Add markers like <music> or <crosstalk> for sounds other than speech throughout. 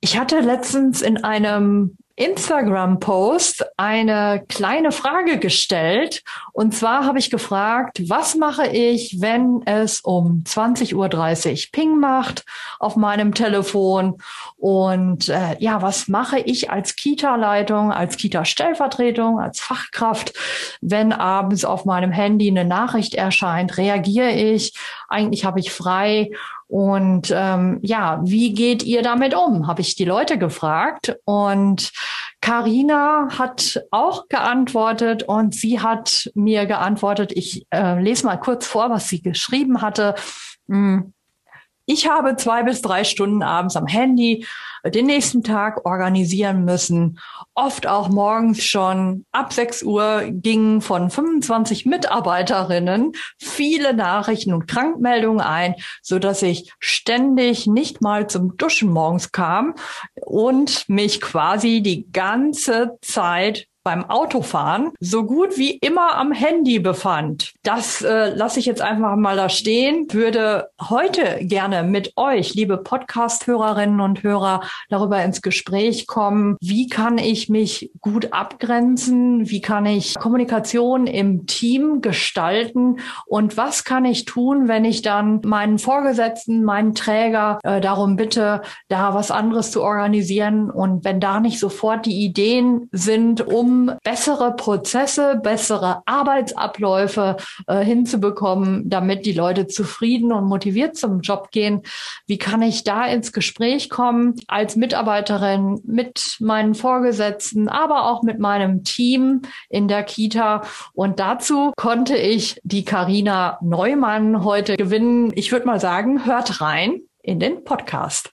Ich hatte letztens in einem Instagram-Post eine kleine Frage gestellt. Und zwar habe ich gefragt, was mache ich, wenn es um 20.30 Uhr Ping macht auf meinem Telefon? Und äh, ja, was mache ich als Kita-Leitung, als Kita-Stellvertretung, als Fachkraft, wenn abends auf meinem Handy eine Nachricht erscheint? Reagiere ich? Eigentlich habe ich frei und ähm, ja, wie geht ihr damit um? Habe ich die Leute gefragt. Und Karina hat auch geantwortet und sie hat mir geantwortet. Ich äh, lese mal kurz vor, was sie geschrieben hatte. Hm. Ich habe zwei bis drei Stunden abends am Handy den nächsten Tag organisieren müssen. Oft auch morgens schon ab 6 Uhr gingen von 25 Mitarbeiterinnen viele Nachrichten und Krankmeldungen ein, so dass ich ständig nicht mal zum Duschen morgens kam und mich quasi die ganze Zeit beim Autofahren so gut wie immer am Handy befand. Das äh, lasse ich jetzt einfach mal da stehen. Würde heute gerne mit euch, liebe Podcast-Hörerinnen und Hörer, darüber ins Gespräch kommen. Wie kann ich mich gut abgrenzen? Wie kann ich Kommunikation im Team gestalten? Und was kann ich tun, wenn ich dann meinen Vorgesetzten, meinen Träger äh, darum bitte, da was anderes zu organisieren? Und wenn da nicht sofort die Ideen sind, um bessere Prozesse, bessere Arbeitsabläufe äh, hinzubekommen, damit die Leute zufrieden und motiviert zum Job gehen. Wie kann ich da ins Gespräch kommen als Mitarbeiterin mit meinen Vorgesetzten, aber auch mit meinem Team in der Kita? Und dazu konnte ich die Karina Neumann heute gewinnen. Ich würde mal sagen, hört rein in den Podcast.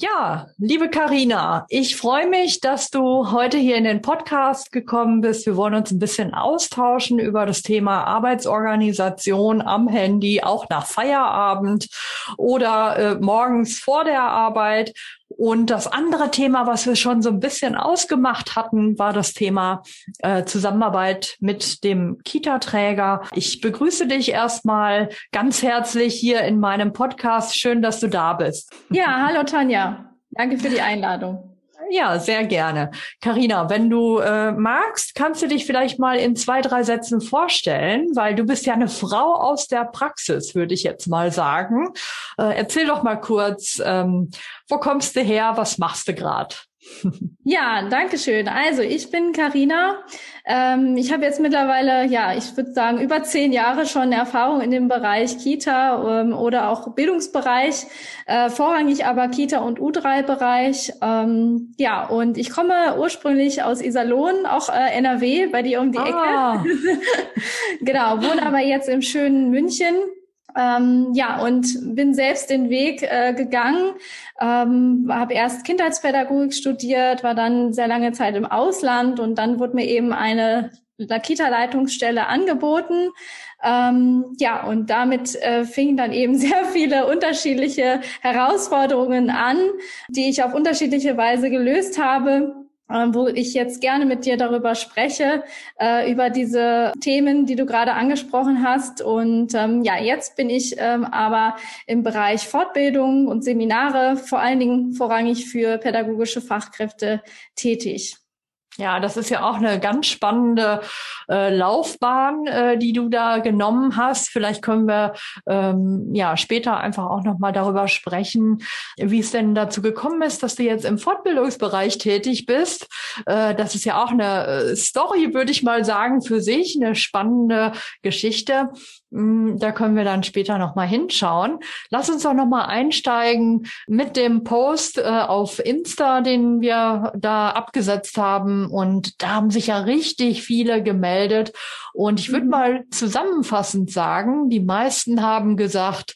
Ja, liebe Karina, ich freue mich, dass du heute hier in den Podcast gekommen bist. Wir wollen uns ein bisschen austauschen über das Thema Arbeitsorganisation am Handy, auch nach Feierabend oder äh, morgens vor der Arbeit. Und das andere Thema, was wir schon so ein bisschen ausgemacht hatten, war das Thema äh, Zusammenarbeit mit dem Kita-Träger. Ich begrüße dich erstmal ganz herzlich hier in meinem Podcast. Schön, dass du da bist. Ja, hallo Tanja. Danke für die Einladung. Ja, sehr gerne. Karina, wenn du äh, magst, kannst du dich vielleicht mal in zwei, drei Sätzen vorstellen, weil du bist ja eine Frau aus der Praxis, würde ich jetzt mal sagen. Äh, erzähl doch mal kurz, ähm, wo kommst du her, was machst du gerade? Ja, danke schön. Also ich bin Karina. Ähm, ich habe jetzt mittlerweile, ja, ich würde sagen, über zehn Jahre schon Erfahrung in dem Bereich Kita ähm, oder auch Bildungsbereich, äh, vorrangig aber Kita- und U3-Bereich. Ähm, ja, und ich komme ursprünglich aus Iserlohn, auch äh, NRW, bei dir um die ah. Ecke. <laughs> genau, wohne aber jetzt im schönen München ähm, ja, und bin selbst den Weg äh, gegangen, ähm, habe erst Kindheitspädagogik studiert, war dann sehr lange Zeit im Ausland und dann wurde mir eben eine Kita-Leitungsstelle angeboten. Ähm, ja, und damit äh, fingen dann eben <laughs> sehr viele unterschiedliche Herausforderungen an, die ich auf unterschiedliche Weise gelöst habe. Ähm, wo ich jetzt gerne mit dir darüber spreche, äh, über diese Themen, die du gerade angesprochen hast. Und ähm, ja, jetzt bin ich ähm, aber im Bereich Fortbildung und Seminare, vor allen Dingen vorrangig für pädagogische Fachkräfte tätig. Ja, das ist ja auch eine ganz spannende äh, Laufbahn, äh, die du da genommen hast. Vielleicht können wir ähm, ja später einfach auch noch mal darüber sprechen, wie es denn dazu gekommen ist, dass du jetzt im Fortbildungsbereich tätig bist. Äh, das ist ja auch eine äh, Story, würde ich mal sagen, für sich eine spannende Geschichte. Mm, da können wir dann später noch mal hinschauen. Lass uns doch noch mal einsteigen mit dem Post äh, auf Insta, den wir da abgesetzt haben. Und da haben sich ja richtig viele gemeldet. Und ich würde mhm. mal zusammenfassend sagen, die meisten haben gesagt,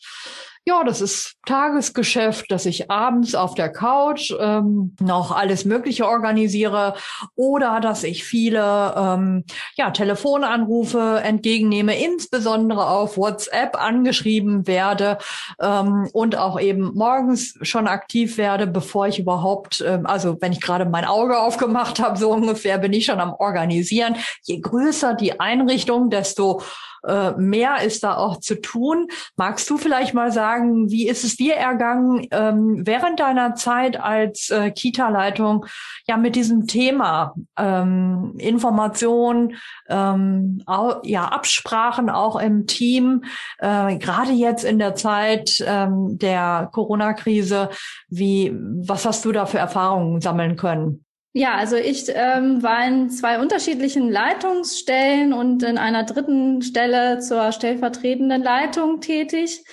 ja, das ist Tagesgeschäft, dass ich abends auf der Couch ähm, noch alles Mögliche organisiere oder dass ich viele ähm, ja, Telefonanrufe entgegennehme, insbesondere auf WhatsApp angeschrieben werde ähm, und auch eben morgens schon aktiv werde, bevor ich überhaupt, ähm, also wenn ich gerade mein Auge aufgemacht habe, so ungefähr bin ich schon am Organisieren. Je größer die Einrichtung, desto äh, mehr ist da auch zu tun. Magst du vielleicht mal sagen, wie ist es dir ergangen ähm, während deiner Zeit als äh, Kita-Leitung ja mit diesem Thema ähm, Information, ähm, auch, ja Absprachen auch im Team, äh, gerade jetzt in der Zeit ähm, der Corona-Krise, wie was hast du da für Erfahrungen sammeln können? Ja, also ich ähm, war in zwei unterschiedlichen Leitungsstellen und in einer dritten Stelle zur stellvertretenden Leitung tätig.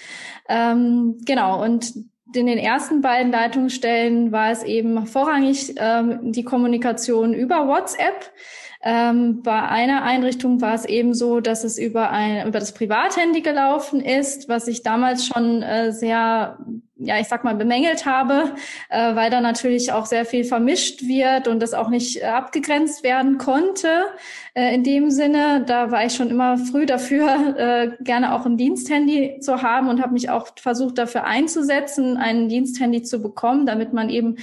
Ähm, genau, und in den ersten beiden Leitungsstellen war es eben vorrangig ähm, die Kommunikation über WhatsApp. Ähm, bei einer Einrichtung war es eben so, dass es über ein über das Privathandy gelaufen ist, was ich damals schon äh, sehr ja, ich sag mal, bemängelt habe, äh, weil da natürlich auch sehr viel vermischt wird und das auch nicht äh, abgegrenzt werden konnte. Äh, in dem Sinne, da war ich schon immer früh dafür, <laughs> äh, gerne auch ein Diensthandy zu haben und habe mich auch versucht, dafür einzusetzen, ein Diensthandy zu bekommen, damit man eben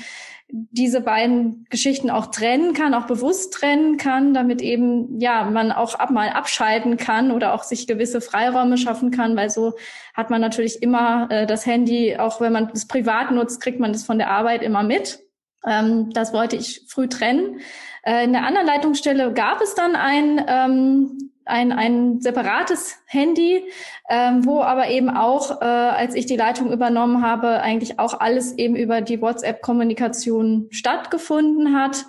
diese beiden Geschichten auch trennen kann, auch bewusst trennen kann, damit eben ja man auch ab mal abschalten kann oder auch sich gewisse Freiräume schaffen kann, weil so hat man natürlich immer äh, das Handy, auch wenn man es privat nutzt, kriegt man das von der Arbeit immer mit. Ähm, das wollte ich früh trennen. Äh, in der anderen Leitungsstelle gab es dann ein ähm, ein, ein separates Handy, ähm, wo aber eben auch, äh, als ich die Leitung übernommen habe, eigentlich auch alles eben über die WhatsApp-Kommunikation stattgefunden hat.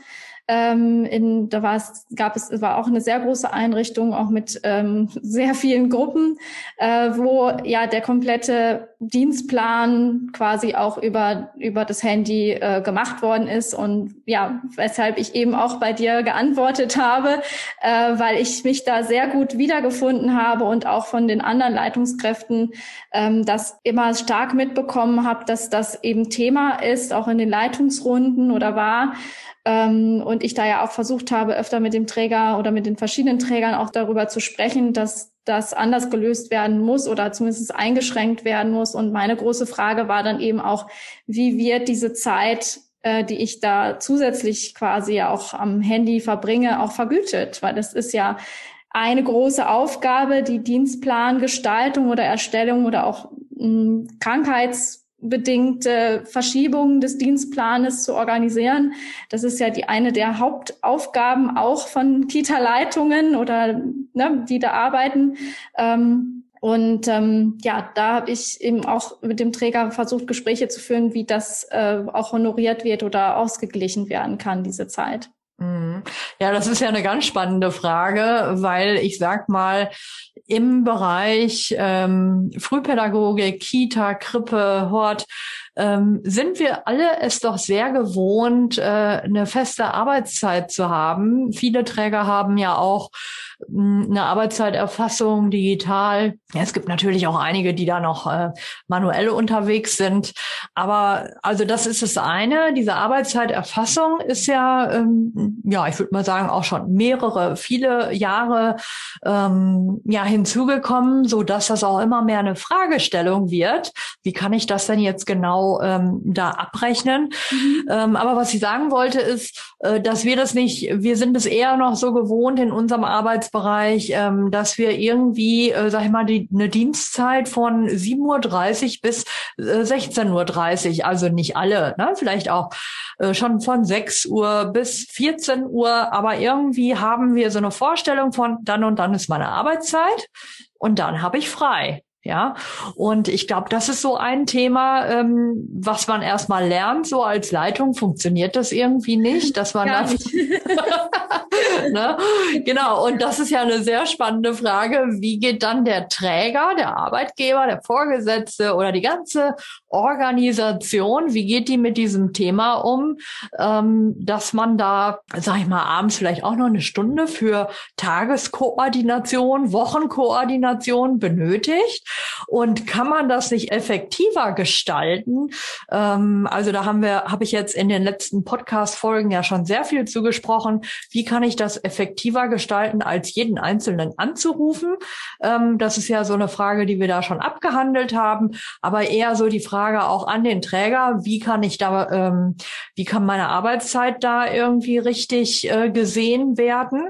Ähm, in, da war es, gab es, war auch eine sehr große Einrichtung, auch mit ähm, <laughs> sehr vielen Gruppen, äh, wo ja der komplette Dienstplan quasi auch über, über das Handy äh, gemacht worden ist. Und ja, weshalb ich eben auch bei dir geantwortet habe, äh, weil ich mich da sehr gut wiedergefunden habe und auch von den anderen Leitungskräften ähm, das immer stark mitbekommen habe, dass das eben Thema ist, auch in den Leitungsrunden oder war. Ähm, und ich da ja auch versucht habe, öfter mit dem Träger oder mit den verschiedenen Trägern auch darüber zu sprechen, dass das anders gelöst werden muss oder zumindest eingeschränkt werden muss. Und meine große Frage war dann eben auch, wie wird diese Zeit äh, die ich da zusätzlich quasi auch am Handy verbringe, auch vergütet, weil das ist ja eine große Aufgabe, die Dienstplangestaltung oder Erstellung oder auch mh, hm, Krankheits bedingte Verschiebungen des Dienstplanes zu organisieren. Das ist ja die eine der Hauptaufgaben auch von Kita-Leitungen oder ne, die da arbeiten. Ähm, und ähm, ja, da habe ich eben auch mit dem Träger versucht, Gespräche zu führen, wie das äh, auch honoriert wird oder ausgeglichen werden kann, diese Zeit. Mhm. Ja, das ist ja eine ganz spannende Frage, weil ich sag mal, im Bereich ähm, Frühpädagogik, Kita, Krippe, Hort, ähm, sind wir alle es doch sehr gewohnt, äh, eine feste Arbeitszeit zu haben. Viele Träger haben ja auch mh, hm, eine Arbeitszeiterfassung digital. Ja, es gibt natürlich auch einige, die da noch äh, manuell unterwegs sind. Aber also das ist das eine. Diese Arbeitszeiterfassung ist ja, ähm, ja, ich würde mal sagen, auch schon mehrere, viele Jahre ähm, ja hinzugekommen, so dass das auch immer mehr eine Fragestellung wird. Wie kann ich das denn jetzt genau ähm, da abrechnen. Mhm. Ähm, aber was ich sagen wollte ist, äh, dass wir das nicht, wir sind es eher noch so gewohnt in unserem Arbeitsbereich, ähm, dass wir irgendwie, äh, sag ich mal, die, eine Dienstzeit von 7.30 Uhr bis äh, 16.30 Uhr, also nicht alle, ne? vielleicht auch äh, schon von 6 Uhr bis 14 Uhr, aber irgendwie haben wir so eine Vorstellung von, dann und dann ist meine Arbeitszeit und dann habe ich frei. Ja, und ich glaube, das ist so ein Thema, ähm, was man erstmal lernt. So als Leitung funktioniert das irgendwie nicht, dass man <laughs> Gar das. <laughs> ne? Genau. Und das ist ja eine sehr spannende Frage. Wie geht dann der Träger, der Arbeitgeber, der Vorgesetzte oder die ganze Organisation, wie geht die mit diesem Thema um, ähm, dass man da, sag ich mal, abends vielleicht auch noch eine Stunde für Tageskoordination, Wochenkoordination benötigt? Und kann man das nicht effektiver gestalten? Ähm, also da haben wir, habe ich jetzt in den letzten Podcast-Folgen ja schon sehr viel zugesprochen. Wie kann ich das effektiver gestalten, als jeden Einzelnen anzurufen? Ähm, das ist ja so eine Frage, die wir da schon abgehandelt haben, aber eher so die Frage auch an den Träger, wie kann ich da, ähm, wie kann meine Arbeitszeit da irgendwie richtig äh, gesehen werden?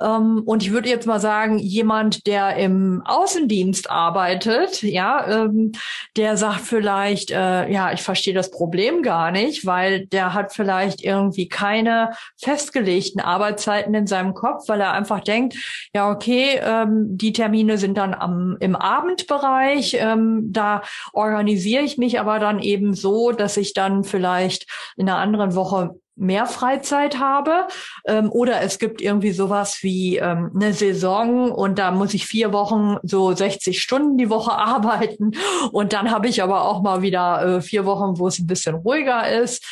Ähm, und ich würde jetzt mal sagen, jemand, der im Außendienst arbeitet, ja, ähm, der sagt vielleicht, äh, ja, ich verstehe das Problem gar nicht, weil der hat vielleicht irgendwie keine festgelegten Arbeitszeiten in seinem Kopf, weil er einfach denkt, ja, okay, ähm, die Termine sind dann am, im Abendbereich, ähm, da organisiere ich mich aber dann eben so, dass ich dann vielleicht in einer anderen Woche mehr Freizeit habe ähm, oder es gibt irgendwie sowas wie ähm, eine Saison und da muss ich vier Wochen so 60 Stunden die Woche <laughs> arbeiten und dann habe ich aber auch mal wieder äh, vier Wochen, wo es ein bisschen ruhiger ist.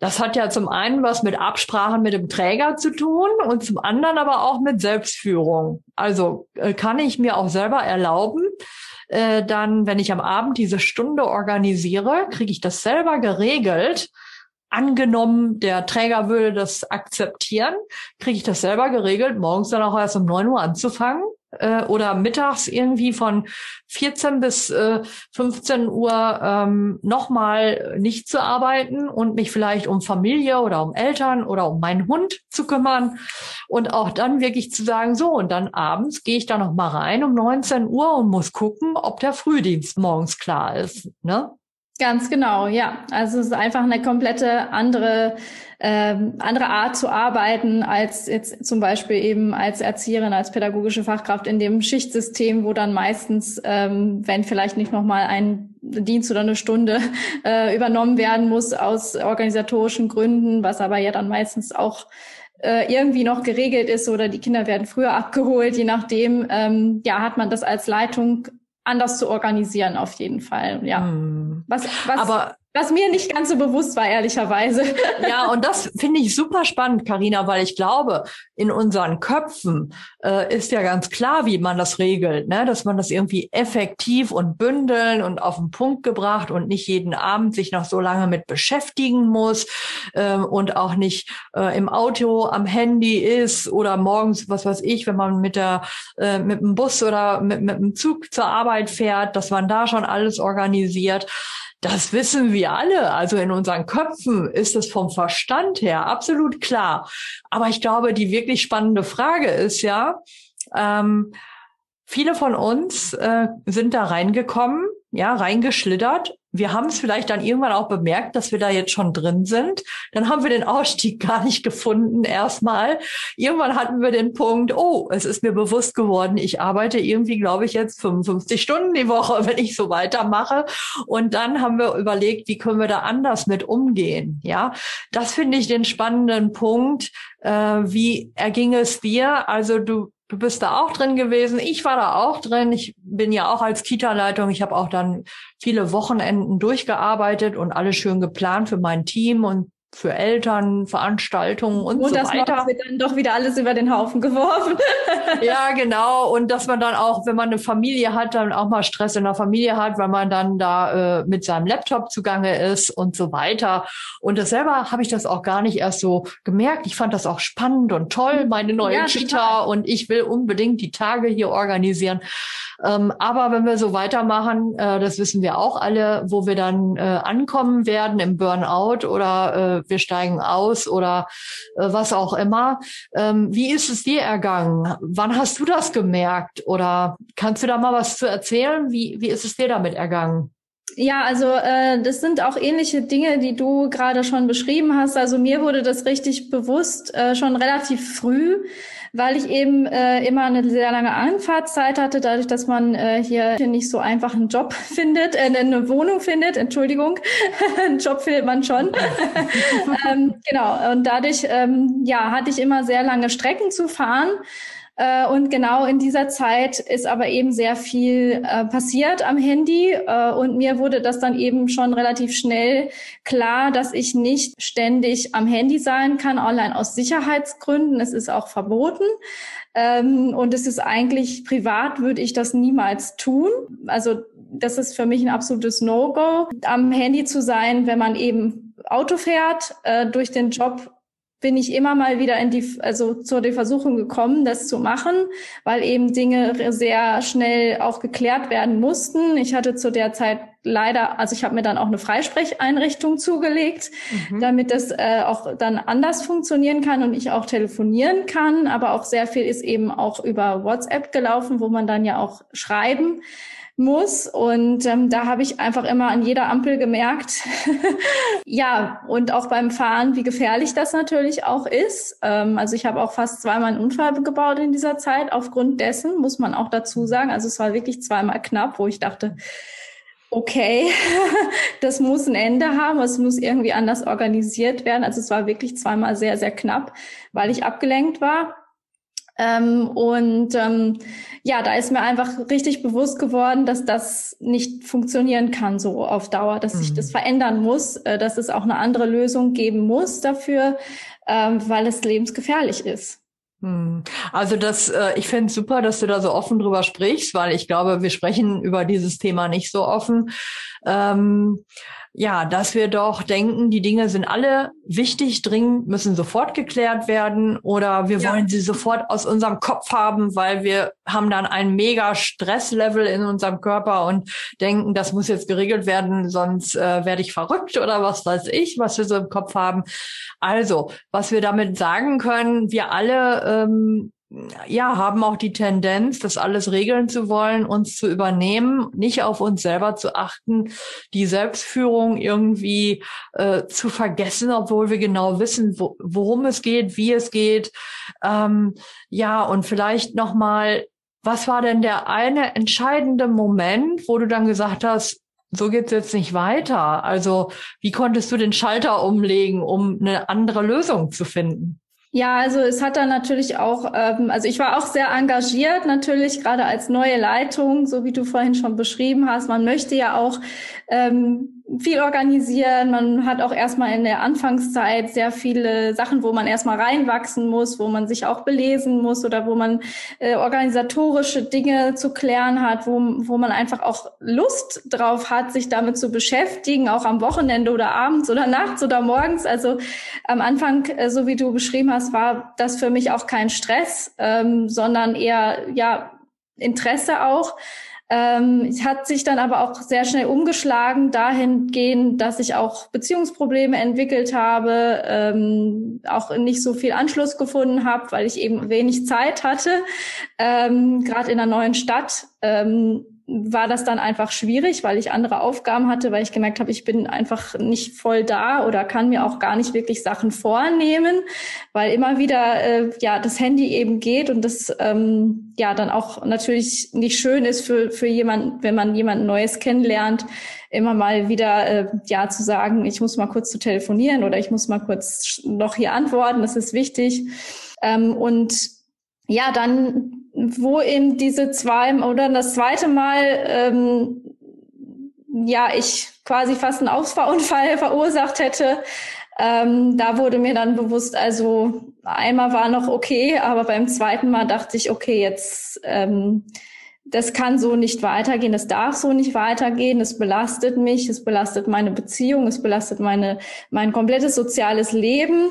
Das hat ja zum einen was mit Absprachen mit dem Träger zu tun und zum anderen aber auch mit Selbstführung. Also äh, kann ich mir auch selber erlauben, äh, dann, wenn ich am Abend diese Stunde organisiere, kriege ich das selber geregelt. Angenommen, der Träger würde das akzeptieren, kriege ich das selber geregelt, morgens dann auch erst um neun Uhr anzufangen äh, oder mittags irgendwie von 14 bis äh, 15 Uhr ähm, nochmal nicht zu arbeiten und mich vielleicht um Familie oder um Eltern oder um meinen Hund zu kümmern und auch dann wirklich zu sagen, so und dann abends gehe ich da noch mal rein um 19 Uhr und muss gucken, ob der Frühdienst morgens klar ist. Ne? Ganz genau, ja. Also es ist einfach eine komplette andere ähm, andere Art zu arbeiten als jetzt zum Beispiel eben als Erzieherin, als pädagogische Fachkraft in dem Schichtsystem, wo dann meistens, ähm, wenn vielleicht nicht nochmal ein Dienst oder eine Stunde <laughs> äh, übernommen werden muss aus organisatorischen Gründen, was aber ja dann meistens auch äh, irgendwie noch geregelt ist oder die Kinder werden früher abgeholt, je nachdem, ähm, ja, hat man das als Leitung anders zu organisieren auf jeden Fall. Ja. Hm. Was, was, aber was mir nicht ganz so bewusst war, ehrlicherweise. <laughs> Ja, und das finde ich super spannend, Karina, weil ich glaube, in unseren Köpfen äh, ist ja ganz klar, wie man das regelt, ne? dass man das irgendwie effektiv und bündeln und auf den Punkt gebracht und nicht jeden Abend sich noch so lange mit beschäftigen muss ähm, und auch nicht äh, im Auto am Handy ist oder morgens, was weiß ich, wenn man mit der äh, mit dem Bus oder mit, mit dem Zug zur Arbeit fährt, dass man da schon alles organisiert. Das wissen wir alle. Also in unseren Köpfen ist es vom Verstand her absolut klar. Aber ich glaube, die wirklich spannende Frage ist ja, ähm, viele von uns äh, sind da reingekommen, ja, reingeschlittert wir haben es vielleicht dann irgendwann auch bemerkt, dass wir da jetzt schon drin sind. Dann haben wir den Ausstieg <laughs> gar nicht gefunden erstmal. Irgendwann hatten wir den Punkt, oh, es ist mir bewusst geworden, ich arbeite irgendwie, glaube ich, jetzt 55 Stunden die Woche, <laughs> wenn ich so weitermache. Und dann haben wir überlegt, wie können wir da anders mit umgehen? Ja, das finde ich den spannenden Punkt. Äh, wie erging es dir? Also du Du bist da auch drin gewesen. Ich war da auch drin. Ich bin ja auch als Kita-Leitung. Ich habe auch dann viele Wochenenden durchgearbeitet und alles schön geplant für mein Team und für Eltern, Veranstaltungen und, und so das weiter. wird dann doch wieder alles über den Haufen geworfen. ja, <laughs> genau. Und dass man dann auch, wenn man eine Familie hat, dann auch mal Stress in der Familie hat, weil man dann da äh, mit seinem Laptop zugange ist und so weiter. Und das selber habe ich das auch gar nicht erst so gemerkt. Ich fand das auch spannend und toll, meine neue ja, Kita. Total. Und ich will unbedingt die Tage hier organisieren. Ähm, aber wenn wir so weitermachen, äh, das wissen wir auch alle, wo wir dann äh, ankommen werden im Burnout oder äh, wir steigen aus oder äh, was auch immer. Ähm, wie ist es dir ergangen? Wann hast du das gemerkt? Oder kannst du da mal was zu erzählen? Wie, wie ist es dir damit ergangen? Ja, also äh, das sind auch ähnliche Dinge, die du gerade schon beschrieben hast. Also mir wurde das richtig bewusst äh, schon relativ früh, weil ich eben äh, immer eine sehr lange Anfahrtszeit hatte, dadurch, dass man äh, hier nicht so einfach einen Job <laughs> findet, äh, eine Wohnung findet, Entschuldigung, <laughs> einen Job findet man schon. <laughs> ähm, genau, und dadurch ähm, ja, hatte ich immer sehr lange Strecken zu fahren. Äh, und genau in dieser Zeit ist aber eben sehr viel äh, passiert am Handy. Äh, und mir wurde das dann eben schon relativ schnell klar, dass ich nicht ständig am Handy sein kann, online aus Sicherheitsgründen. Es ist auch verboten. Ähm, und es ist eigentlich privat würde ich das niemals tun. Also das ist für mich ein absolutes No-Go, am Handy zu sein, wenn man eben Auto fährt, äh, durch den Job bin ich immer mal wieder in die, also zur der Versuchung gekommen, das zu machen, weil eben Dinge sehr schnell auch geklärt werden mussten. Ich hatte zu der Zeit leider, also ich habe mir dann auch eine Freisprecheinrichtung zugelegt, mhm. damit das äh, auch dann anders funktionieren kann und ich auch telefonieren kann. Aber auch sehr viel ist eben auch über WhatsApp gelaufen, wo man dann ja auch schreiben muss. Und ähm, da habe ich einfach immer an jeder Ampel gemerkt, <laughs> ja, und auch beim Fahren, wie gefährlich das natürlich auch ist. Ähm, also ich habe auch fast zweimal einen Unfall gebaut in dieser Zeit. Aufgrund dessen muss man auch dazu sagen. Also es war wirklich zweimal knapp, wo ich dachte, okay, <laughs> das muss ein Ende haben, es muss irgendwie anders organisiert werden. Also es war wirklich zweimal sehr, sehr knapp, weil ich abgelenkt war. Ähm, und ähm, ja, da ist mir einfach richtig bewusst geworden, dass das nicht funktionieren kann so auf Dauer, dass mhm. sich das verändern muss, äh, dass es auch eine andere Lösung geben muss dafür, ähm, weil es lebensgefährlich ist. Mhm. Also das, äh, ich finde es super, dass du da so offen drüber sprichst, weil ich glaube, wir sprechen über dieses Thema nicht so offen. Ähm, ja, dass wir doch denken, die Dinge sind alle wichtig, dringend, müssen sofort geklärt werden oder wir ja. wollen sie sofort aus unserem Kopf haben, weil wir haben dann ein mega Stresslevel in unserem Körper und denken, das muss jetzt geregelt werden, sonst äh, werde ich verrückt oder was weiß ich, was wir so im Kopf haben. Also, was wir damit sagen können, wir alle ähm, ja, haben auch die Tendenz, das alles regeln zu wollen, uns zu übernehmen, nicht auf uns selber zu achten, die Selbstführung irgendwie äh, zu vergessen, obwohl wir genau wissen, wo, worum es geht, wie es geht. Ähm, ja, und vielleicht noch mal, was war denn der eine entscheidende Moment, wo du dann gesagt hast, so geht's jetzt nicht weiter? Also, wie konntest du den Schalter umlegen, um eine andere Lösung zu finden? Ja, also es hat dann natürlich auch, ähm, also ich war auch sehr engagiert, natürlich gerade als neue Leitung, so wie du vorhin schon beschrieben hast. Man möchte ja auch ähm, viel organisieren. Man hat auch erstmal in der Anfangszeit sehr viele Sachen, wo man erstmal reinwachsen muss, wo man sich auch belesen muss oder wo man äh, organisatorische Dinge zu klären hat, wo, wo man einfach auch Lust drauf hat, sich damit zu beschäftigen, auch am Wochenende oder abends oder nachts oder morgens. Also am Anfang, äh, so wie du beschrieben hast, war das für mich auch kein Stress, ähm, sondern eher ja Interesse auch. Ähm, es hat sich dann aber auch sehr schnell umgeschlagen dahingehend, dass ich auch Beziehungsprobleme entwickelt habe, ähm, auch nicht so viel Anschluss gefunden habe, weil ich eben wenig Zeit hatte, ähm, gerade in einer neuen Stadt. Ähm, war das dann einfach schwierig, weil ich andere Aufgaben hatte, weil ich gemerkt habe, ich bin einfach nicht voll da oder kann mir auch gar nicht wirklich Sachen vornehmen, weil immer wieder äh, ja das Handy eben geht und das ähm, ja dann auch natürlich nicht schön ist für für jemand, wenn man jemand Neues kennenlernt, immer mal wieder äh, ja zu sagen, ich muss mal kurz zu telefonieren oder ich muss mal kurz noch hier antworten, das ist wichtig. Ähm, und ja, dann wo eben diese zwei oder das zweite Mal ähm, ja ich quasi fast einen Ausfahrunfall <laughs> verursacht hätte. Ähm, da wurde mir dann bewusst, also einmal war noch okay, aber beim zweiten Mal dachte ich, okay, jetzt ähm, das kann so nicht weitergehen, das darf so nicht weitergehen, es belastet mich, es belastet meine Beziehung, es belastet meine mein komplettes soziales Leben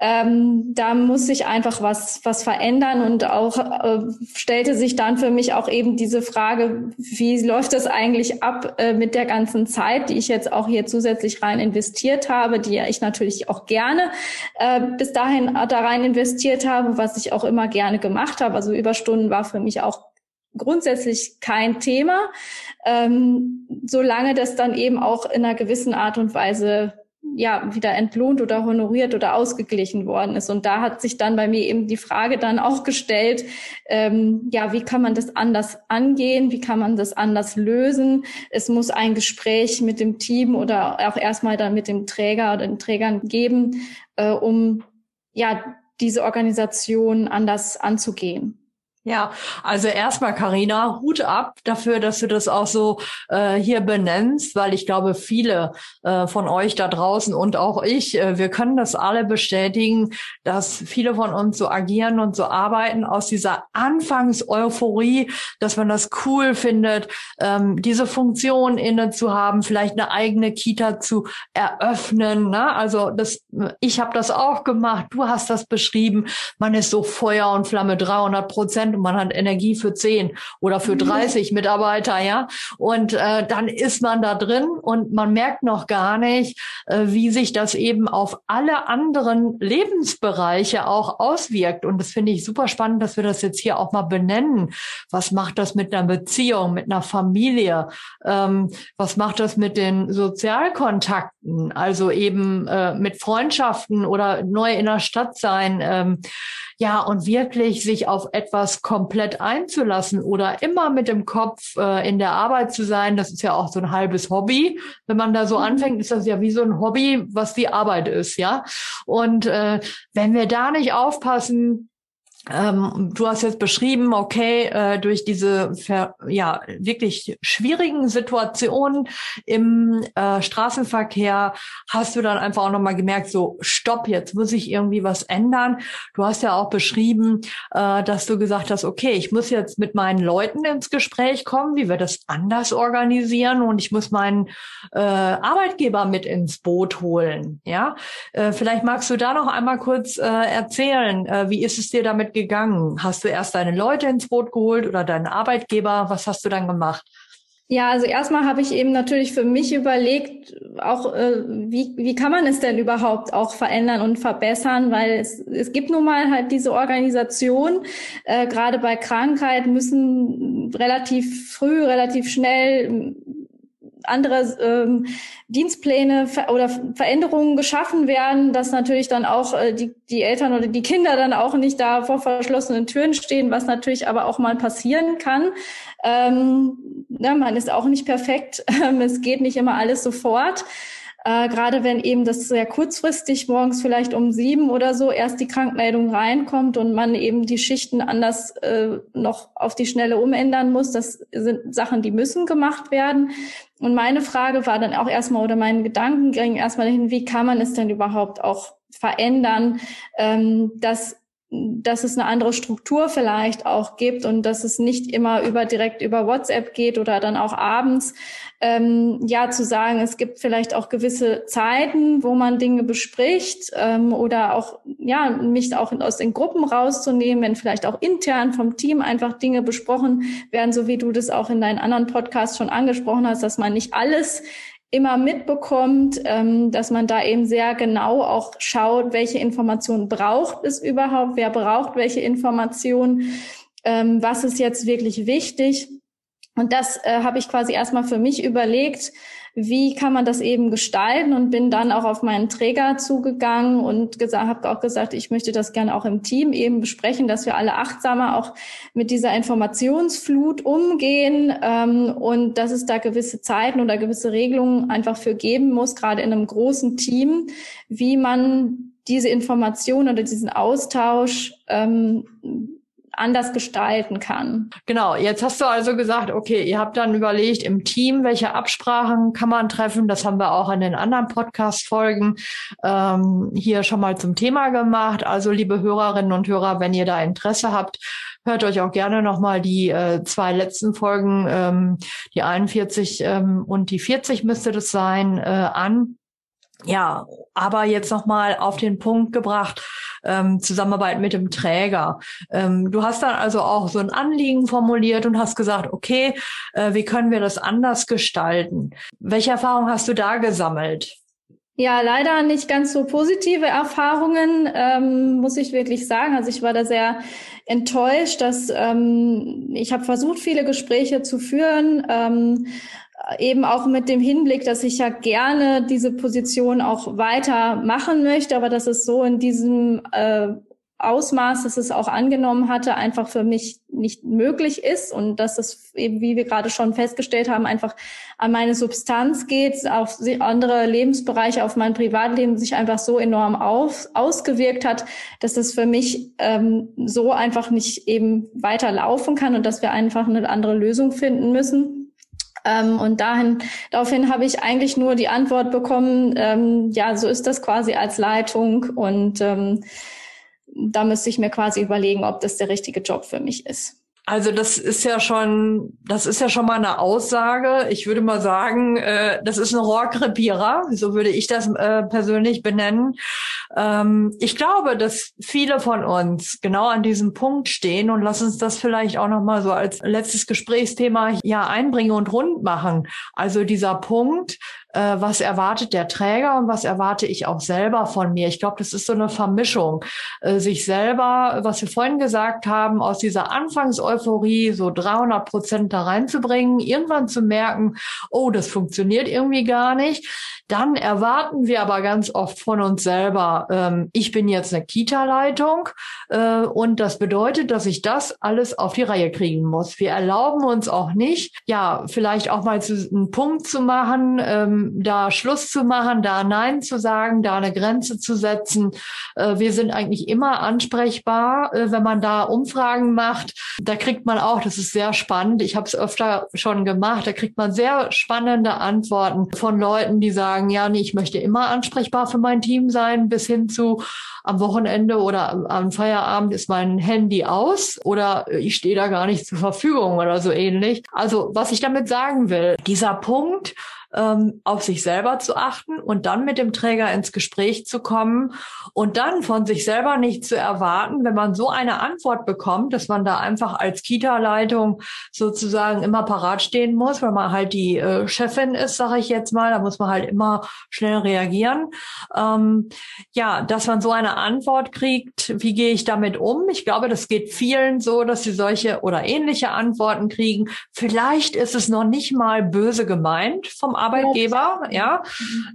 ähm, da muss sich einfach was, was verändern und auch äh, stellte sich dann für mich auch eben diese Frage, wie läuft das eigentlich ab äh, mit der ganzen Zeit, die ich jetzt auch hier zusätzlich rein investiert habe, die ich natürlich auch gerne äh, bis dahin da rein investiert habe, was ich auch immer gerne gemacht habe. Also Überstunden war für mich auch grundsätzlich kein Thema, ähm, solange das dann eben auch in einer gewissen Art und Weise ja wieder entlohnt oder honoriert oder ausgeglichen worden ist. Und da hat sich dann bei mir eben die Frage dann auch gestellt, ähm, ja, wie kann man das anders angehen? Wie kann man das anders lösen? Es muss ein Gespräch mit dem Team oder auch erstmal dann mit dem Träger oder den Trägern geben, äh, um ja diese Organisation anders anzugehen. Ja, also erstmal Karina, Hut ab dafür, dass du das auch so äh, hier benennst, weil ich glaube, viele äh, von euch da draußen und auch ich, äh, wir können das alle bestätigen, dass viele von uns so agieren und so arbeiten aus dieser Anfangseuphorie, dass man das cool findet, ähm, diese Funktion inne zu haben, vielleicht eine eigene Kita zu eröffnen. Ne? Also das, ich habe das auch gemacht, du hast das beschrieben. Man ist so Feuer und Flamme 300 Prozent und man hat Energie für 10 oder für 30 mhm. Mitarbeiter, ja. Und äh, dann ist man da drin und man merkt noch gar nicht, äh, wie sich das eben auf alle anderen Lebensbereiche auch auswirkt. Und das finde ich super spannend, dass wir das jetzt hier auch mal benennen. Was macht das mit einer Beziehung, mit einer Familie? Ähm, was macht das mit den Sozialkontakten? Also eben äh, mit Freundschaften oder neu in der Stadt sein. Ähm, ja, und wirklich sich auf etwas komplett einzulassen oder immer mit dem Kopf äh, in der Arbeit zu sein, das ist ja auch so ein halbes Hobby. Wenn man da so mhm. anfängt, ist das ja wie so ein Hobby, was die Arbeit ist, ja. Und äh, wenn wir da nicht aufpassen, ähm, du hast jetzt beschrieben, okay, äh, durch diese ja wirklich schwierigen Situationen im äh, Straßenverkehr hast du dann einfach auch nochmal gemerkt, so stopp, jetzt muss ich irgendwie was ändern. Du hast ja auch beschrieben, äh, dass du gesagt hast, okay, ich muss jetzt mit meinen Leuten ins Gespräch kommen, wie wir das anders organisieren und ich muss meinen äh, Arbeitgeber mit ins Boot holen. Ja, äh, vielleicht magst du da noch einmal kurz äh, erzählen, äh, wie ist es dir damit gegangen? Hast du erst deine Leute ins Boot geholt oder deinen Arbeitgeber? Was hast du dann gemacht? Ja, also erstmal habe ich eben natürlich für mich überlegt, auch äh, wie, wie kann man es denn überhaupt auch verändern und verbessern, weil es, es gibt nun mal halt diese Organisation, äh, gerade bei Krankheit müssen relativ früh, relativ schnell andere ähm, Dienstpläne oder Veränderungen geschaffen werden, dass natürlich dann auch äh, die, die Eltern oder die Kinder dann auch nicht da vor verschlossenen Türen stehen, was natürlich aber auch mal passieren kann. Ähm, ne, man ist auch nicht perfekt, <laughs> es geht nicht immer alles sofort. Äh, gerade wenn eben das sehr kurzfristig morgens vielleicht um sieben oder so erst die Krankmeldung reinkommt und man eben die Schichten anders äh, noch auf die Schnelle umändern muss. Das sind Sachen, die müssen gemacht werden. Und meine Frage war dann auch erstmal, oder mein Gedanken ging erstmal dahin, wie kann man es denn überhaupt auch verändern, ähm, dass dass es eine andere Struktur vielleicht auch gibt und dass es nicht immer über direkt über WhatsApp geht oder dann auch abends. Ähm, ja, zu sagen, es gibt vielleicht auch gewisse Zeiten, wo man Dinge bespricht ähm, oder auch ja mich auch aus den Gruppen rauszunehmen, wenn vielleicht auch intern vom Team einfach Dinge besprochen werden, so wie du das auch in deinen anderen Podcasts schon angesprochen hast, dass man nicht alles immer mitbekommt, ähm, dass man da eben sehr genau auch schaut, welche Informationen braucht es überhaupt, wer braucht welche Informationen, ähm, was ist jetzt wirklich wichtig. Und das äh, habe ich quasi erstmal für mich überlegt, wie kann man das eben gestalten? Und bin dann auch auf meinen Träger zugegangen und habe auch gesagt, ich möchte das gerne auch im Team eben besprechen, dass wir alle achtsamer auch mit dieser Informationsflut umgehen ähm, und dass es da gewisse Zeiten oder gewisse Regelungen einfach für geben muss, gerade in einem großen Team, wie man diese Information oder diesen Austausch ähm, anders gestalten kann. Genau, jetzt hast du also gesagt, okay, ihr habt dann überlegt im Team, welche Absprachen kann man treffen. Das haben wir auch in den anderen Podcast-Folgen ähm, hier schon mal zum Thema gemacht. Also liebe Hörerinnen und Hörer, wenn ihr da Interesse habt, hört euch auch gerne nochmal die äh, zwei letzten Folgen, ähm, die 41 ähm, und die 40 müsste das sein, äh, an. Ja, aber jetzt nochmal auf den Punkt gebracht, ähm, Zusammenarbeit mit dem Träger. Ähm, du hast dann also auch so ein Anliegen formuliert und hast gesagt, okay, äh, wie können wir das anders gestalten? Welche Erfahrung hast du da gesammelt? Ja, leider nicht ganz so positive Erfahrungen, ähm, muss ich wirklich sagen. Also ich war da sehr enttäuscht, dass ähm, ich habe versucht, viele Gespräche zu führen. Ähm, eben auch mit dem Hinblick, dass ich ja gerne diese Position auch weiter machen möchte, aber dass es so in diesem äh, Ausmaß, dass es auch angenommen hatte, einfach für mich nicht möglich ist und dass es eben, wie wir gerade schon festgestellt haben, einfach an meine Substanz geht, auf andere Lebensbereiche, auf mein Privatleben sich einfach so enorm auf, ausgewirkt hat, dass es für mich ähm, so einfach nicht eben weiterlaufen kann und dass wir einfach eine andere Lösung finden müssen. Ähm, und dahin, daraufhin habe ich eigentlich nur die Antwort bekommen, ähm, ja, so ist das quasi als Leitung und ähm, da müsste ich mir quasi überlegen, ob das der richtige Job für mich ist. Also das ist ja schon, das ist ja schon mal eine Aussage. Ich würde mal sagen, äh, das ist ein Rohrkrepierer, so würde ich das äh, persönlich benennen. Ähm, ich glaube, dass viele von uns genau an diesem Punkt stehen und lass uns das vielleicht auch noch mal so als letztes Gesprächsthema ja einbringen und rund machen. Also dieser Punkt, äh, was erwartet der Träger und was erwarte ich auch selber von mir. Ich glaube, das ist so eine Vermischung. Äh, sich selber, was wir vorhin gesagt haben, aus dieser Anfangseuphorie so 300 Prozent da reinzubringen, irgendwann zu merken, oh, das funktioniert irgendwie gar nicht. Dann erwarten wir aber ganz oft von uns selber, ähm, ich bin jetzt eine Kita-Leitung äh, und das bedeutet, dass ich das alles auf die Reihe kriegen muss. Wir erlauben uns auch nicht, ja, vielleicht auch mal zu, einen Punkt zu machen, ähm, da Schluss zu machen, da Nein zu sagen, da eine Grenze zu setzen. Äh, wir sind eigentlich immer ansprechbar, äh, wenn man da Umfragen macht. Da kriegt man auch, das ist sehr spannend, ich habe es öfter schon gemacht, da kriegt man sehr spannende Antworten von Leuten, die sagen, sagen, ja, nee, ich möchte immer ansprechbar für mein Team sein, bis hin zu am Wochenende oder am Feierabend ist mein Handy aus oder ich stehe da gar nicht zur Verfügung oder so ähnlich. Also was ich damit sagen will, dieser Punkt, ähm, auf sich selber zu achten und dann mit dem Träger ins Gespräch zu kommen und dann von sich selber nicht zu erwarten, wenn man so eine Antwort bekommt, dass man da einfach als Kita-Leitung sozusagen immer parat stehen muss, weil man halt die äh, Chefin ist, sage ich jetzt mal, da muss man halt immer schnell reagieren. Ähm, ja, dass man so eine Antwort kriegt, wie gehe ich damit um? Ich glaube, das geht vielen so, dass sie solche oder ähnliche Antworten kriegen. Vielleicht ist es noch nicht mal böse gemeint vom Arbeitgeber, ja.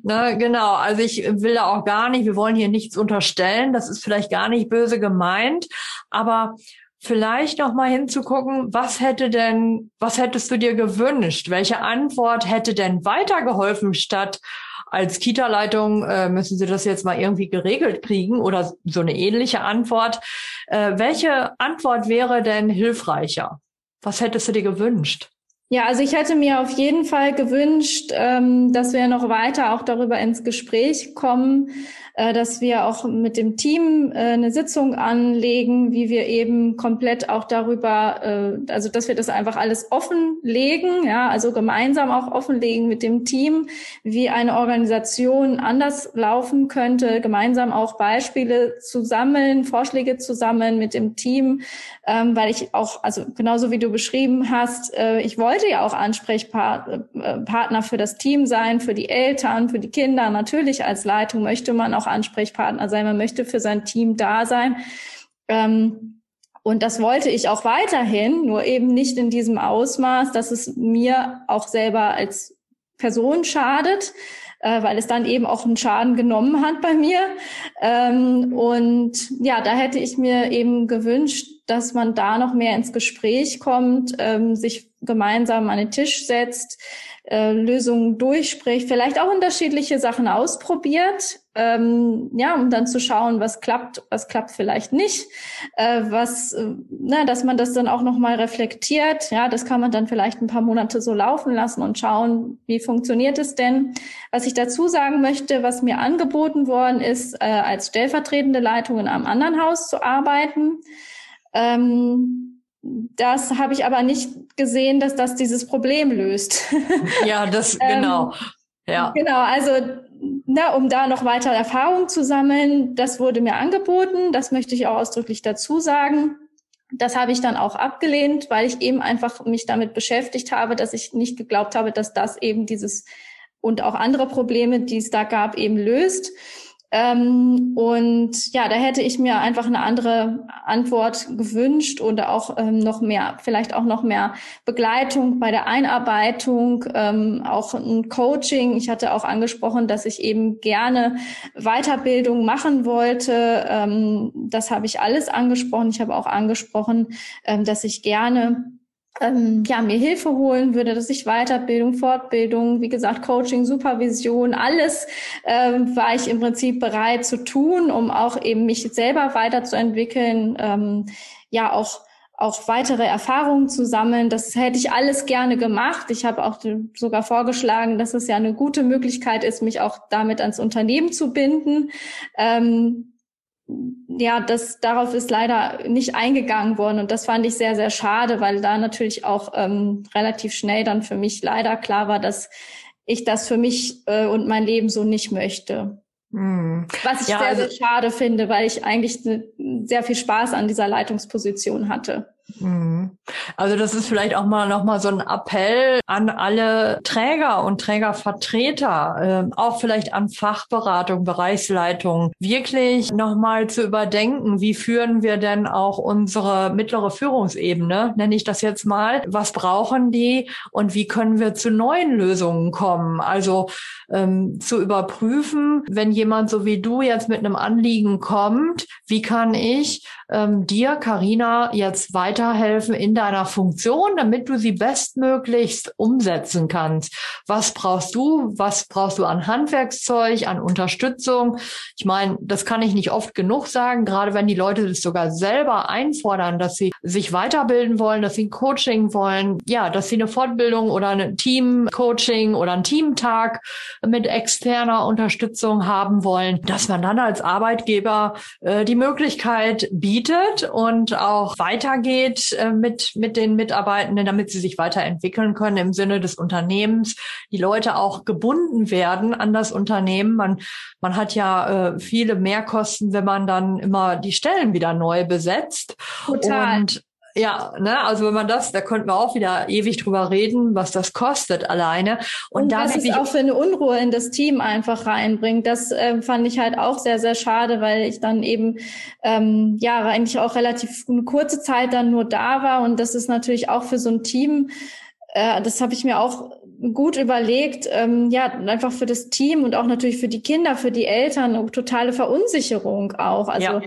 Ne, genau. Also ich will da auch gar nicht, wir wollen hier nichts unterstellen. Das ist vielleicht gar nicht böse gemeint, aber vielleicht noch mal hinzugucken, was hätte denn, was hättest du dir gewünscht? Welche Antwort hätte denn weitergeholfen statt als Kita-Leitung äh, müssen Sie das jetzt mal irgendwie geregelt kriegen oder so eine ähnliche Antwort. Äh, welche Antwort wäre denn hilfreicher? Was hättest du dir gewünscht? Ja, also ich hätte mir auf jeden Fall gewünscht, ähm, dass wir noch weiter auch darüber ins Gespräch kommen, dass wir auch mit dem Team äh, eine Sitzung anlegen, wie wir eben komplett auch darüber, äh, also dass wir das einfach alles offenlegen, ja, also gemeinsam auch offenlegen mit dem Team, wie eine Organisation anders laufen könnte, gemeinsam auch Beispiele zu sammeln, Vorschläge zu sammeln mit dem Team, ähm, weil ich auch, also genauso wie du beschrieben hast, ich wollte ja auch Ansprechpartner für das Team sein, für die Eltern, für die Kinder. Natürlich als Leitung möchte man auch Ansprechpartner sein, man möchte für sein Team da sein. Ähm, und das wollte ich auch weiterhin, nur eben nicht in diesem Ausmaß, dass es mir auch selber als Person schadet, äh, weil es dann eben auch einen Schaden genommen hat bei mir. Ähm, und ja, da hätte ich mir eben gewünscht, dass man da noch mehr ins Gespräch kommt, ähm, sich gemeinsam an den Tisch setzt, äh, Lösungen durchspricht, vielleicht auch unterschiedliche Sachen ausprobiert, ähm, ja, um dann zu schauen, was klappt, was klappt vielleicht nicht, äh, was, äh, na, dass man das dann auch nochmal reflektiert, ja, das kann man dann vielleicht ein paar Monate so laufen lassen und schauen, wie funktioniert es denn. Was ich dazu sagen möchte, was mir angeboten worden ist, äh, als stellvertretende Leitung in einem anderen Haus zu arbeiten. Ähm, das habe ich aber nicht gesehen, dass das dieses Problem löst. <laughs> Ja, das genau. ähm, ja. Genau, also na, um da noch weiter Erfahrung zu sammeln, das wurde mir angeboten. Das möchte ich auch ausdrücklich dazu sagen. Das habe ich dann auch abgelehnt, weil ich eben einfach mich damit beschäftigt habe, dass ich nicht geglaubt habe, dass das eben dieses und auch andere Probleme, die es da gab, eben löst. Ähm, und ja, da hätte ich mir einfach eine andere Antwort gewünscht oder auch ähm, noch mehr, vielleicht auch noch mehr Begleitung bei der Einarbeitung, ähm, auch ein Coaching. Ich hatte auch angesprochen, dass ich eben gerne Weiterbildung machen wollte. Ähm, das habe ich alles angesprochen. Ich habe auch angesprochen, ähm, dass ich gerne ähm, ja, mir Hilfe holen würde, dass ich Weiterbildung, Fortbildung, wie gesagt, Coaching, Supervision, alles ähm, war ich im Prinzip bereit zu tun, um auch eben mich selber weiterzuentwickeln, ähm, ja auch auch weitere Erfahrungen zu sammeln. Das hätte ich alles gerne gemacht. Ich habe auch sogar vorgeschlagen, dass es ja eine gute Möglichkeit ist, mich auch damit ans Unternehmen zu binden. Ähm, ja, das darauf ist leider nicht eingegangen worden und das fand ich sehr sehr schade, weil da natürlich auch ähm, relativ schnell dann für mich leider klar war, dass ich das für mich äh, und mein Leben so nicht möchte. Hm. Was ich ja, sehr also, sehr schade finde, weil ich eigentlich ne, sehr viel Spaß an dieser Leitungsposition hatte. Mhm. Also das ist vielleicht auch mal noch mal so ein Appell an alle Träger und Trägervertreter, äh, auch vielleicht an Fachberatung, Bereichsleitung, wirklich noch mal zu überdenken, wie führen wir denn auch unsere mittlere Führungsebene, nenne ich das jetzt mal, was brauchen die und wie können wir zu neuen Lösungen kommen? Also ähm, zu überprüfen, wenn jemand so wie du jetzt mit einem Anliegen kommt, wie kann ich ähm, dir, Karina, jetzt weiterhelfen in deiner Funktion, damit du sie bestmöglichst umsetzen kannst. Was brauchst du? Was brauchst du an Handwerkszeug, an Unterstützung? Ich meine, das kann ich nicht oft genug sagen, gerade wenn die Leute das sogar selber einfordern, dass sie sich weiterbilden wollen, dass sie ein Coaching wollen, ja, dass sie eine Fortbildung oder ein Team-Coaching oder einen Teamtag mit externer Unterstützung haben wollen, dass man dann als Arbeitgeber äh, die Möglichkeit bietet und auch weitergeht äh, mit, mit den Mitarbeitenden, damit sie sich weiterentwickeln können im Sinne des Unternehmens, die Leute auch gebunden werden an das Unternehmen. Man, man hat ja äh, viele Mehrkosten, wenn man dann immer die Stellen wieder neu besetzt. Total. Und ja, ne, also wenn man das, da könnten wir auch wieder ewig drüber reden, was das kostet alleine. Und, und was es auch für eine Unruhe in das Team einfach reinbringt. Das äh, fand ich halt auch sehr, sehr schade, weil ich dann eben ähm, ja eigentlich auch relativ eine kurze Zeit dann nur da war. Und das ist natürlich auch für so ein Team, äh, das habe ich mir auch gut überlegt, ähm, ja, einfach für das Team und auch natürlich für die Kinder, für die Eltern, totale Verunsicherung auch. Also ja.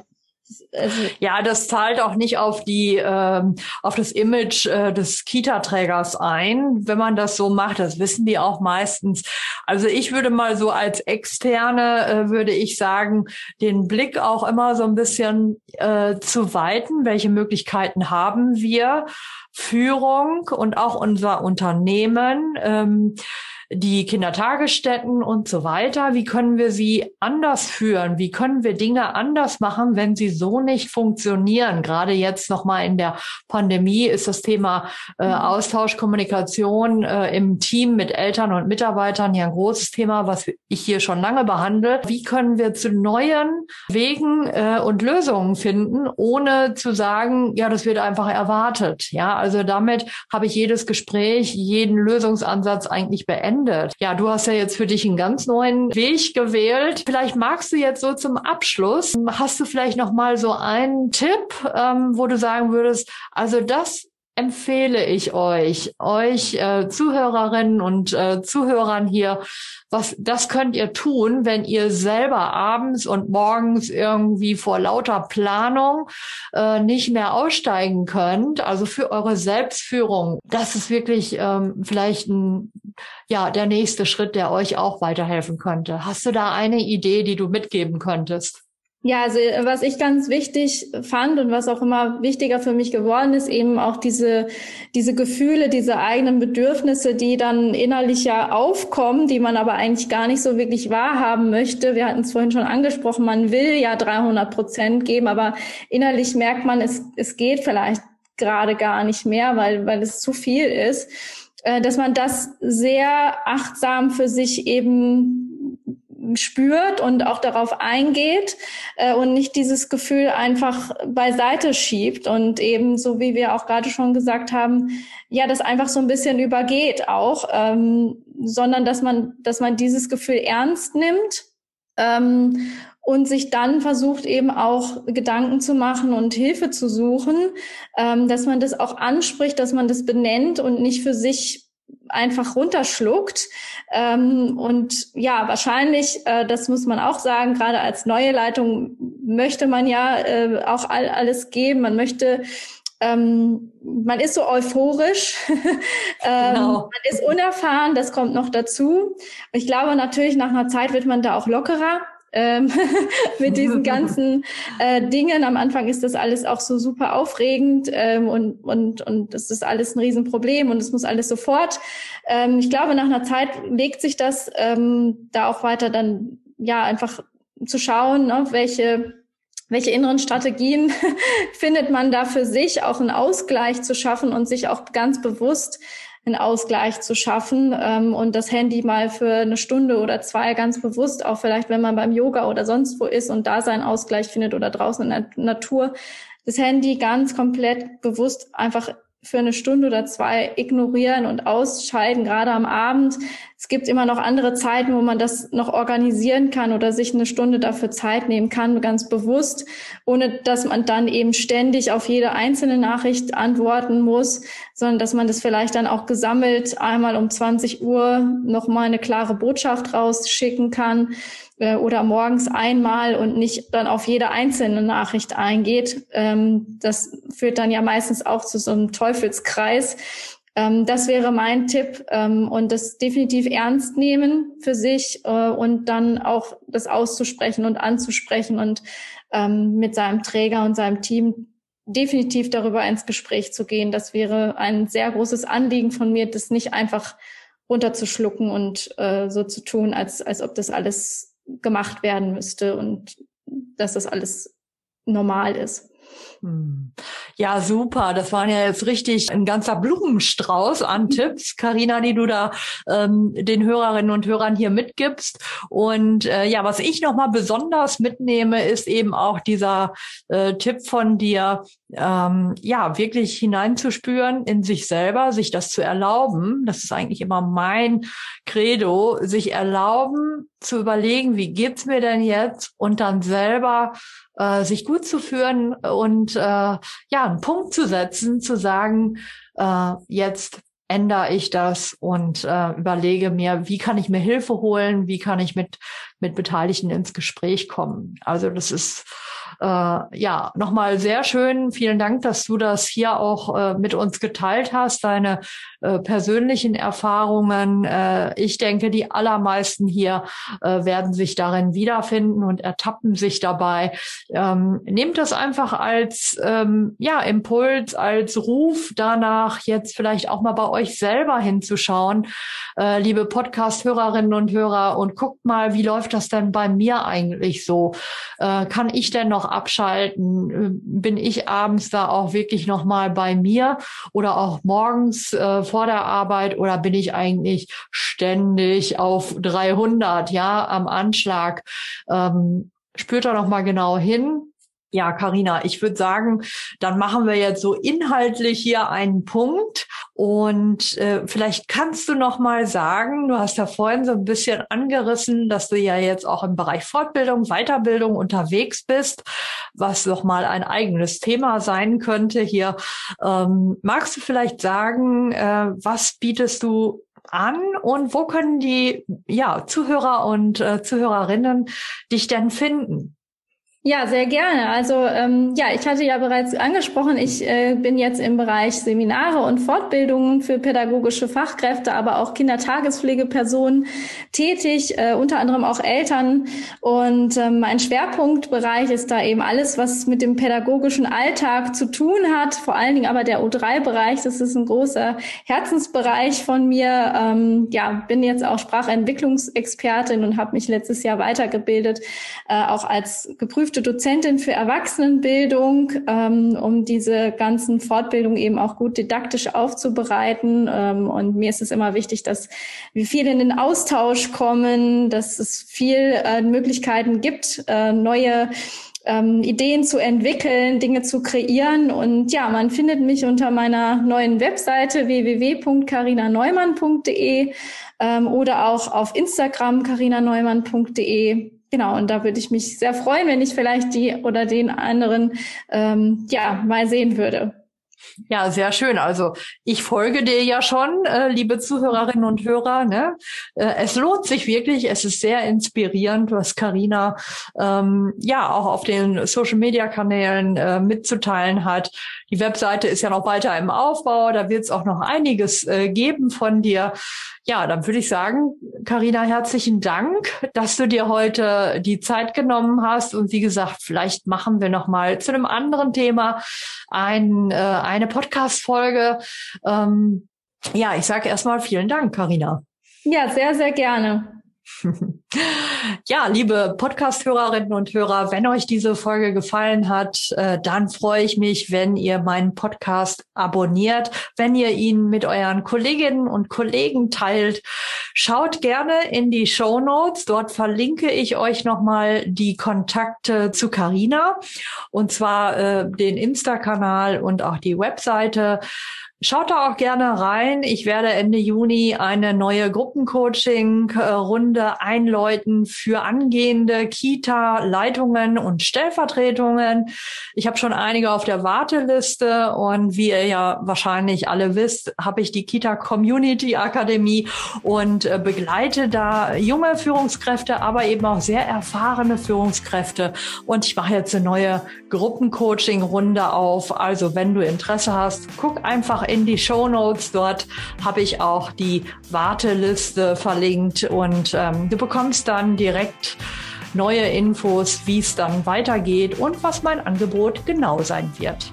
Also ja, das zahlt auch nicht auf die ähm, auf das Image äh, des Kita-Trägers ein, wenn man das so macht. Das wissen die auch meistens. Also ich würde mal so als externe äh, würde ich sagen, den Blick auch immer so ein bisschen äh, zu weiten. Welche Möglichkeiten haben wir? Führung und auch unser Unternehmen. Ähm, die Kindertagesstätten und so weiter. Wie können wir sie anders führen? Wie können wir Dinge anders machen, wenn sie so nicht funktionieren? Gerade jetzt nochmal in der Pandemie ist das Thema äh, mhm. Austausch, Kommunikation äh, im Team mit Eltern und Mitarbeitern ja ein großes Thema, was ich hier schon lange behandle. Wie können wir zu neuen Wegen äh, und Lösungen finden, ohne zu sagen, ja, das wird einfach erwartet. Ja, also damit habe ich jedes Gespräch, jeden Lösungsansatz eigentlich beendet verändert. Ja, du hast ja jetzt für dich einen ganz neuen Weg gewählt. Vielleicht magst du jetzt so zum Abschluss, hast du vielleicht noch mal so einen Tipp, ähm, wo du sagen würdest, also das empfehle ich euch, euch äh, Zuhörerinnen und äh, Zuhörern hier, was das könnt ihr tun, wenn ihr selber abends und morgens irgendwie vor lauter Planung äh, nicht mehr aussteigen könnt. Also für eure Selbstführung, das ist wirklich ähm, vielleicht ein, ja der nächste Schritt, der euch auch weiterhelfen könnte. Hast du da eine Idee, die du mitgeben könntest? Ja, also was ich ganz wichtig fand und was auch immer wichtiger für mich geworden ist, eben auch diese, diese Gefühle, diese eigenen Bedürfnisse, die dann innerlich ja aufkommen, die man aber eigentlich gar nicht so wirklich wahrhaben möchte. Wir hatten es vorhin schon angesprochen, man will ja 300 Prozent geben, aber innerlich merkt man, es, es geht vielleicht gerade gar nicht mehr, weil, weil es zu viel ist, äh, dass man das sehr achtsam für sich eben spürt und auch darauf eingeht äh, und nicht dieses Gefühl einfach beiseite schiebt und eben so wie wir auch gerade schon gesagt haben, ja, das einfach so ein bisschen übergeht auch, ähm, sondern dass man, dass man dieses Gefühl ernst nimmt ähm, und sich dann versucht eben auch Gedanken zu machen und Hilfe zu suchen, ähm, dass man das auch anspricht, dass man das benennt und nicht für sich einfach runterschluckt. Ähm, und ja, wahrscheinlich, äh, das muss man auch sagen, gerade als neue Leitung möchte man ja äh, auch all, alles geben. Man möchte ähm, man ist so euphorisch, <laughs> ähm, genau. man ist unerfahren, das kommt noch dazu. Ich glaube natürlich, nach einer Zeit wird man da auch lockerer ähm, <laughs> mit diesen ganzen äh, Dingen. Am Anfang ist das alles auch so super aufregend ähm, und, und, und das ist alles ein Riesenproblem und es muss alles sofort. Ähm, ich glaube, nach einer Zeit legt sich das ähm, da auch weiter dann ja einfach zu schauen, ne, welche welche inneren Strategien <laughs> findet man da für sich, auch einen Ausgleich zu schaffen und sich auch ganz bewusst einen Ausgleich zu schaffen ähm, und das Handy mal für eine Stunde oder zwei ganz bewusst, auch vielleicht wenn man beim Yoga oder sonst wo ist und da seinen Ausgleich findet oder draußen in der Natur, das Handy ganz komplett bewusst einfach für eine Stunde oder zwei ignorieren und ausscheiden, gerade am Abend. Es gibt immer noch andere Zeiten, wo man das noch organisieren kann oder sich eine Stunde dafür Zeit nehmen kann, ganz bewusst, ohne dass man dann eben ständig auf jede einzelne Nachricht antworten muss, sondern dass man das vielleicht dann auch gesammelt einmal um 20 Uhr nochmal eine klare Botschaft rausschicken kann äh, oder morgens einmal und nicht dann auf jede einzelne Nachricht eingeht. Ähm, das führt dann ja meistens auch zu so einem Teufelskreis. Ähm, das wäre mein Tipp ähm, und das definitiv ernst nehmen für sich äh, und dann auch das auszusprechen und anzusprechen und ähm, mit seinem Träger und seinem Team definitiv darüber ins Gespräch zu gehen. Das wäre ein sehr großes Anliegen von mir, das nicht einfach runterzuschlucken und äh, so zu tun, als, als ob das alles gemacht werden müsste und dass das alles normal ist. Hm. Ja, super. Das waren ja jetzt richtig ein ganzer Blumenstrauß an Tipps, Karina, die du da ähm, den Hörerinnen und Hörern hier mitgibst. Und äh, ja, was ich noch mal besonders mitnehme, ist eben auch dieser äh, Tipp von dir, ähm, ja, wirklich hineinzuspüren in sich selber, sich das zu erlauben. Das ist eigentlich immer mein Credo, sich erlauben zu überlegen, wie geht's mir denn jetzt und dann selber äh, sich gut zu führen und äh, ja, einen Punkt zu setzen, zu sagen, äh, jetzt ändere ich das und äh, überlege mir, wie kann ich mir Hilfe holen, wie kann ich mit, mit Beteiligten ins Gespräch kommen. Also das ist äh, ja, nochmal sehr schön. Vielen Dank, dass du das hier auch äh, mit uns geteilt hast, deine äh, persönlichen Erfahrungen. Äh, ich denke, die allermeisten hier äh, werden sich darin wiederfinden und ertappen sich dabei. Ähm, nehmt das einfach als ähm, ja, Impuls, als Ruf danach, jetzt vielleicht auch mal bei euch selber hinzuschauen, äh, liebe Podcast-Hörerinnen und Hörer, und guckt mal, wie läuft das denn bei mir eigentlich so? Äh, kann ich denn noch abschalten? Bin ich abends da auch wirklich noch mal bei mir oder auch morgens äh, vor der Arbeit oder bin ich eigentlich ständig auf 300, ja, am Anschlag? Ähm, spürt da noch mal genau hin. Ja, Karina, ich würde sagen, dann machen wir jetzt so inhaltlich hier einen Punkt und äh, vielleicht kannst du noch mal sagen, du hast ja vorhin so ein bisschen angerissen, dass du ja jetzt auch im Bereich Fortbildung, Weiterbildung unterwegs bist, was noch mal ein eigenes Thema sein könnte hier. Ähm, magst du vielleicht sagen, äh, was bietest du an und wo können die ja, Zuhörer und äh, Zuhörerinnen dich denn finden? Ja, sehr gerne. Also ähm, ja, ich hatte ja bereits angesprochen, ich äh, bin jetzt im Bereich Seminare und Fortbildungen für pädagogische Fachkräfte, aber auch Kindertagespflegepersonen tätig, äh, unter anderem auch Eltern. Und ähm, mein Schwerpunktbereich ist da eben alles, was mit dem pädagogischen Alltag zu tun hat, vor allen Dingen aber der O3-Bereich. Das ist ein großer Herzensbereich von mir. Ähm, ja, bin jetzt auch Sprachentwicklungsexpertin und habe mich letztes Jahr weitergebildet, äh, auch als geprüfte geprüfte Dozentin für Erwachsenenbildung, ähm, um diese ganzen Fortbildungen eben auch gut didaktisch aufzubereiten. Ähm, und mir ist es immer wichtig, dass wir viel in den Austausch kommen, dass es viel äh, Möglichkeiten gibt, äh, neue ähm, Ideen zu entwickeln, Dinge zu kreieren. Und ja, man findet mich unter meiner neuen Webseite www.carinaneumann.de ähm, oder auch auf Instagram carinaneumann.de genau, und da würde ich mich sehr freuen, wenn ich vielleicht die oder den anderen ähm, ja mal sehen würde. Ja, sehr schön. Also ich folge dir ja schon, äh, liebe Zuhörerinnen und Hörer. Ne? Äh, es lohnt sich wirklich. Es ist sehr inspirierend, was Karina ähm, ja auch auf den Social-Media-Kanälen äh, mitzuteilen hat. Die Webseite ist ja noch weiter im Aufbau. Da wird es auch noch einiges äh, geben von dir. Ja, dann würde ich sagen, Karina, herzlichen Dank, dass du dir heute die Zeit genommen hast. Und wie gesagt, vielleicht machen wir noch mal zu einem anderen Thema ein, äh, eine Podcast-Folge. Ähm, ja, ich sage erstmal vielen Dank, Karina. Ja, sehr, sehr gerne. <laughs> Ja, liebe Podcast-Hörerinnen und Hörer, wenn euch diese Folge gefallen hat, äh, dann freue ich mich, wenn ihr meinen Podcast abonniert, wenn ihr ihn mit euren Kolleginnen und Kollegen teilt. Schaut gerne in die Show Notes. Dort verlinke ich euch nochmal die Kontakte zu Carina und zwar äh, den Insta-Kanal und auch die Webseite. Schaut da auch gerne rein. Ich werde Ende Juni eine neue Gruppencoaching-Runde einläuten für angehende Kita-Leitungen und Stellvertretungen. Ich habe schon einige auf der Warteliste und wie ihr ja wahrscheinlich alle wisst, habe ich die Kita Community Akademie und äh, begleite da junge Führungskräfte, aber eben auch sehr erfahrene Führungskräfte. Und ich mache jetzt eine neue Gruppencoaching-Runde auf. Also wenn du Interesse hast, guck einfach in die Show Notes. Dort habe ich auch die Warteliste verlinkt und ähm, du bekommst dann direkt neue Infos, wie es dann weitergeht und was mein Angebot genau sein wird.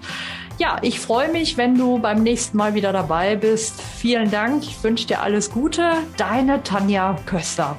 Ja, ich freue mich, wenn du beim nächsten Mal wieder dabei bist. Vielen Dank. Ich wünsche dir alles Gute. Deine Tanja Köster.